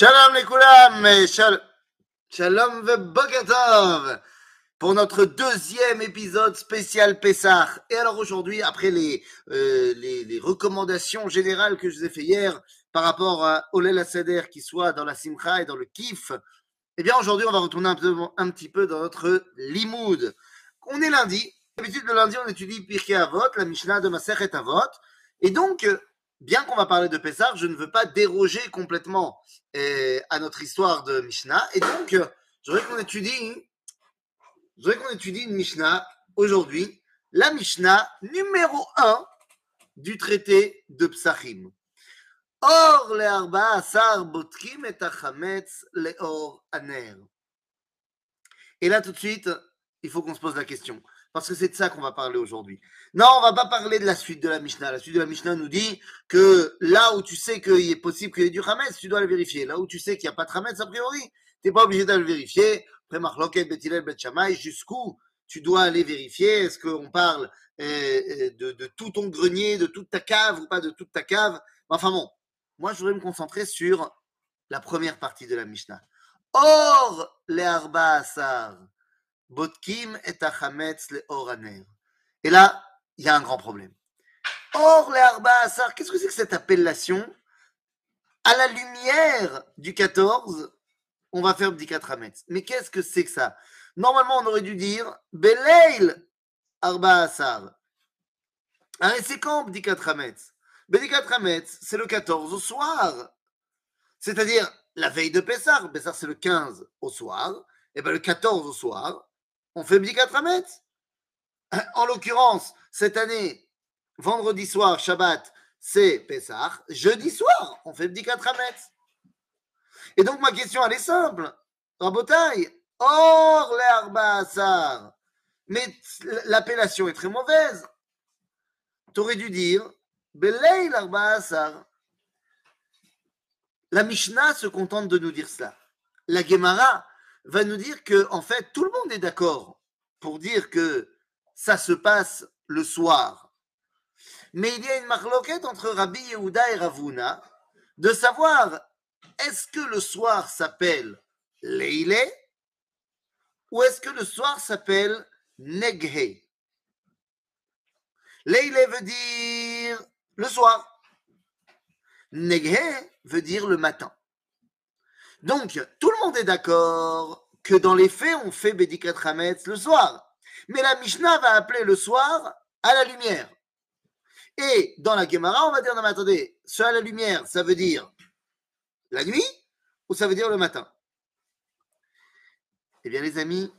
Shalom les koulam, shal- shalom ve pour notre deuxième épisode spécial Pessah. Et alors aujourd'hui, après les, euh, les, les recommandations générales que je vous ai fait hier par rapport à Olel Seder qui soit dans la Simcha et dans le Kif, eh bien aujourd'hui on va retourner un, peu, un petit peu dans notre Limoud. On est lundi. D'habitude le lundi on étudie Pirkei Avot, la Mishnah de Masechet Avot. Et donc, bien qu'on va parler de Pessah, je ne veux pas déroger complètement euh, à notre histoire de Mishnah. Et donc, euh, je voudrais qu'on étudie, je étudie une Mishnah aujourd'hui, la Mishnah numéro 1 du traité de Psachim. Or le arba asar botkim et achametz leor aner. Et là, tout de suite, il faut qu'on se pose la question. Parce que c'est de ça qu'on va parler aujourd'hui. Non, on va pas parler de la suite de la Mishnah. La suite de la Mishnah nous dit que là où tu sais qu'il est possible qu'il y ait du Hametz, tu dois le vérifier. Là où tu sais qu'il n'y a pas de Hametz, a priori, tu n'es pas obligé d'aller le vérifier. Après Marloket, Betilel, Bet Shammai, jusqu'où tu dois aller vérifier? Est-ce qu'on parle euh, de, de tout ton grenier, de toute ta cave ou pas de toute ta cave? Enfin bon, moi je voudrais me concentrer sur la première partie de la Mishnah. Or, les Arba Asar, Botkim et Achametz le Oraner. Et là, il y a un grand problème. Or, les Arba Asar, qu'est-ce que c'est que cette appellation À la lumière du 14, on va faire Bdikat Hametz. Mais qu'est-ce que c'est que ça Normalement, on aurait dû dire Beleil Arba Asar. C'est quand Bdikat Hametz Bdikat Hametz, c'est le 14 au soir. C'est-à-dire la veille de Pessah. Pessah, c'est le 15 au soir. Et bien le 14 au soir, on fait Bdikat Hametz. En l'occurrence, cette année, vendredi soir, Shabbat, c'est Pessah. Jeudi soir, on fait Bdikat Hametz. Et donc, ma question, elle est simple. Rabotai, or les Arba Asar. Mais l'appellation est très mauvaise. Tu aurais dû dire Beleil Arba Asar. La Mishnah se contente de nous dire cela. La Gemara va nous dire que, en fait, tout le monde est d'accord pour dire que ça se passe le soir. Mais il y a une marloquette entre Rabbi Yehuda et Ravuna de savoir est-ce que le soir s'appelle Leile ou est-ce que le soir s'appelle Neghe? Leile veut dire le soir. Neghe veut dire le matin. Donc, tout le monde est d'accord que dans les faits, on fait Bedikat Hametz le soir. Mais la Mishnah va appeler le soir à la lumière. Et dans la Gemara, on va dire, non mais attendez, ce à la lumière, ça veut dire la nuit ou ça veut dire le matin? Eh bien, les amis,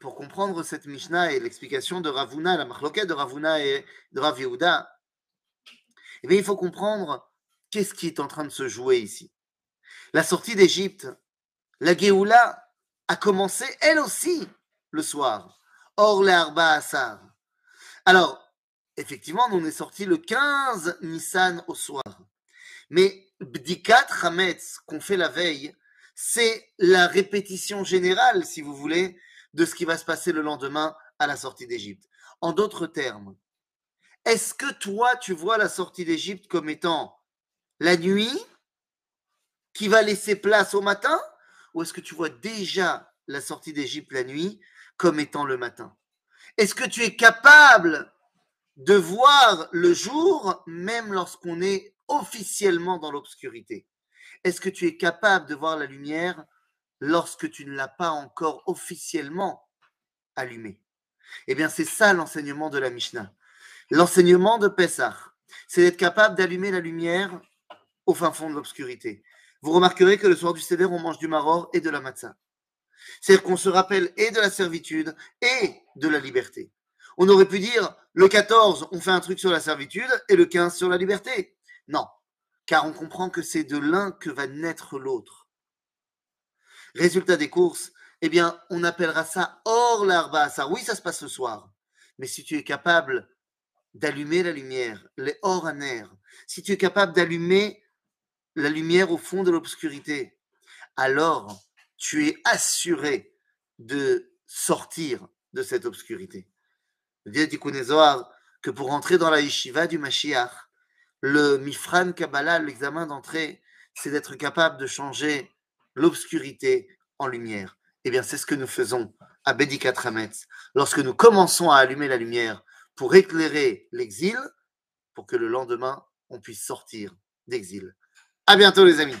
pour comprendre cette Mishnah et l'explication de Ravuna, la marloquette de Ravuna et de Rav Yehuda, eh bien, il faut comprendre qu'est-ce qui est en train de se jouer ici. La sortie d'Égypte, la Géoula, a commencé elle aussi le soir. Or, les Arba Assar. Alors, effectivement, on est sorti le 15 Nissan au soir. Mais Bdikat Hametz qu'on fait la veille, c'est la répétition générale, si vous voulez, de ce qui va se passer le lendemain à la sortie d'Égypte. En d'autres termes, est-ce que toi, tu vois la sortie d'Égypte comme étant la nuit qui va laisser place au matin Ou est-ce que tu vois déjà la sortie d'Égypte la nuit comme étant le matin? Est-ce que tu es capable de voir le jour même lorsqu'on est officiellement dans l'obscurité? Est-ce que tu es capable de voir la lumière lorsque tu ne l'as pas encore officiellement allumée? Eh bien, c'est ça l'enseignement de la Mishnah. L'enseignement de Pessah, c'est d'être capable d'allumer la lumière au fin fond de l'obscurité. Vous remarquerez que le soir du Seder, on mange du maror et de la matzah. C'est-à-dire qu'on se rappelle et de la servitude et de la liberté. On aurait pu dire le 14, on fait un truc sur la servitude et le 15 sur la liberté. Non, car on comprend que c'est de l'un que va naître l'autre. Résultat des courses, eh bien, on appellera ça hors l'arba. Ça, oui, ça se passe ce soir. Mais si tu es capable d'allumer la lumière, les hors si tu es capable d'allumer la lumière au fond de l'obscurité, alors tu es assuré de sortir de cette obscurité. Dit Tikkun Zohar que pour entrer dans la yeshiva du Mashiach, le Mifran Kabbalah, l'examen d'entrée, c'est d'être capable de changer l'obscurité en lumière. Eh bien, c'est ce que nous faisons à Bédikat Hametz, lorsque nous commençons à allumer la lumière pour éclairer l'exil, pour que le lendemain, on puisse sortir d'exil. À bientôt, les amis.